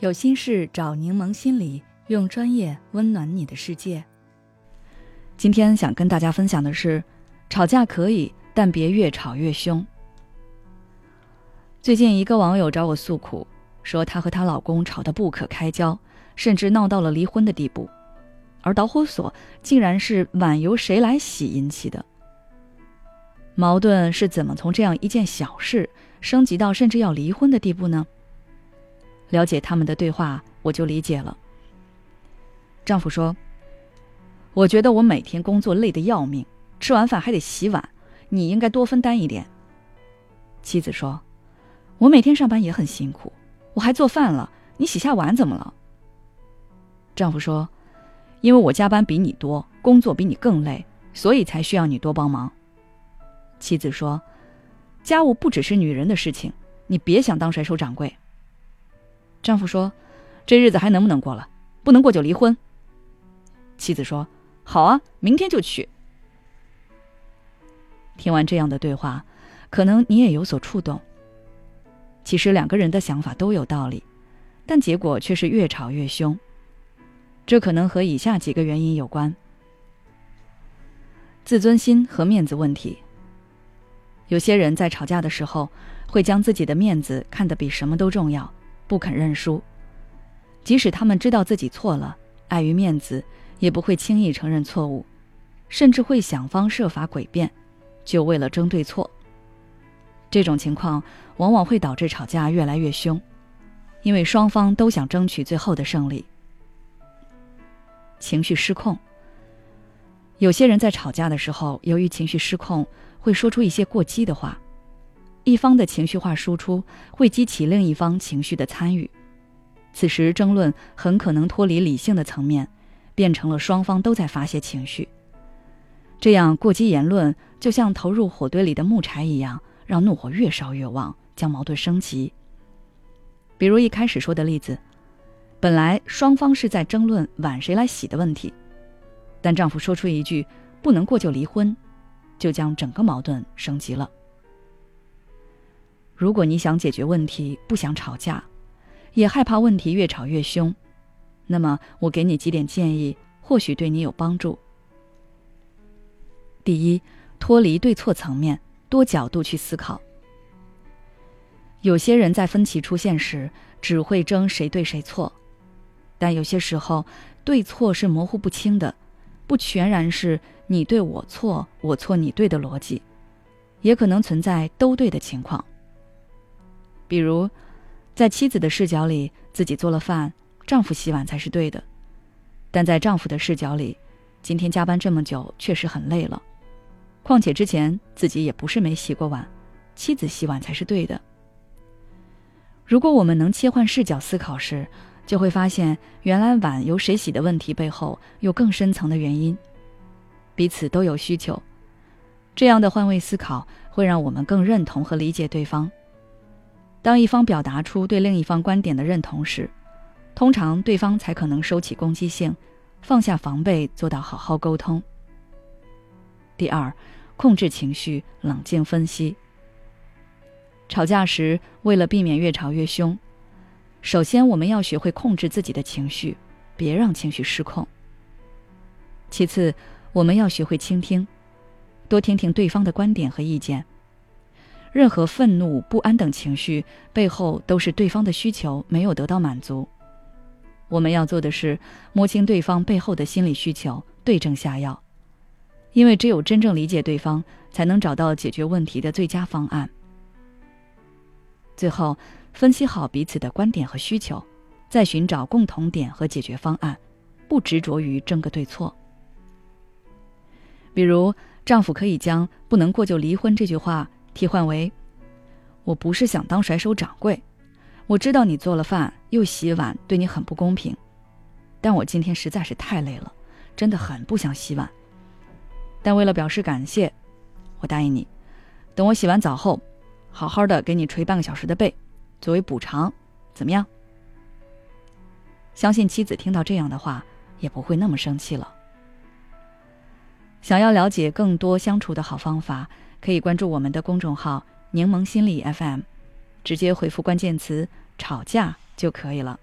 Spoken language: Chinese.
有心事找柠檬心理，用专业温暖你的世界。今天想跟大家分享的是，吵架可以，但别越吵越凶。最近一个网友找我诉苦，说她和她老公吵得不可开交，甚至闹到了离婚的地步，而导火索竟然是碗由谁来洗引起的。矛盾是怎么从这样一件小事升级到甚至要离婚的地步呢？了解他们的对话，我就理解了。丈夫说：“我觉得我每天工作累得要命，吃完饭还得洗碗，你应该多分担一点。”妻子说：“我每天上班也很辛苦，我还做饭了，你洗下碗怎么了？”丈夫说：“因为我加班比你多，工作比你更累，所以才需要你多帮忙。”妻子说：“家务不只是女人的事情，你别想当甩手掌柜。”丈夫说：“这日子还能不能过了？不能过就离婚。”妻子说：“好啊，明天就去。”听完这样的对话，可能你也有所触动。其实两个人的想法都有道理，但结果却是越吵越凶。这可能和以下几个原因有关：自尊心和面子问题。有些人在吵架的时候，会将自己的面子看得比什么都重要。不肯认输，即使他们知道自己错了，碍于面子，也不会轻易承认错误，甚至会想方设法诡辩，就为了争对错。这种情况往往会导致吵架越来越凶，因为双方都想争取最后的胜利。情绪失控，有些人在吵架的时候，由于情绪失控，会说出一些过激的话。一方的情绪化输出会激起另一方情绪的参与，此时争论很可能脱离理性的层面，变成了双方都在发泄情绪。这样过激言论就像投入火堆里的木柴一样，让怒火越烧越旺，将矛盾升级。比如一开始说的例子，本来双方是在争论碗谁来洗的问题，但丈夫说出一句“不能过就离婚”，就将整个矛盾升级了。如果你想解决问题，不想吵架，也害怕问题越吵越凶，那么我给你几点建议，或许对你有帮助。第一，脱离对错层面，多角度去思考。有些人在分歧出现时，只会争谁对谁错，但有些时候，对错是模糊不清的，不全然是你对我错，我错你对的逻辑，也可能存在都对的情况。比如，在妻子的视角里，自己做了饭，丈夫洗碗才是对的；但在丈夫的视角里，今天加班这么久，确实很累了。况且之前自己也不是没洗过碗，妻子洗碗才是对的。如果我们能切换视角思考时，就会发现，原来碗由谁洗的问题背后有更深层的原因，彼此都有需求。这样的换位思考会让我们更认同和理解对方。当一方表达出对另一方观点的认同时，通常对方才可能收起攻击性，放下防备，做到好好沟通。第二，控制情绪，冷静分析。吵架时，为了避免越吵越凶，首先我们要学会控制自己的情绪，别让情绪失控。其次，我们要学会倾听，多听听对方的观点和意见。任何愤怒、不安等情绪背后，都是对方的需求没有得到满足。我们要做的是摸清对方背后的心理需求，对症下药。因为只有真正理解对方，才能找到解决问题的最佳方案。最后，分析好彼此的观点和需求，再寻找共同点和解决方案，不执着于争个对错。比如，丈夫可以将“不能过就离婚”这句话。替换为：“我不是想当甩手掌柜，我知道你做了饭又洗碗，对你很不公平。但我今天实在是太累了，真的很不想洗碗。但为了表示感谢，我答应你，等我洗完澡后，好好的给你捶半个小时的背，作为补偿，怎么样？”相信妻子听到这样的话，也不会那么生气了。想要了解更多相处的好方法。可以关注我们的公众号“柠檬心理 FM”，直接回复关键词“吵架”就可以了。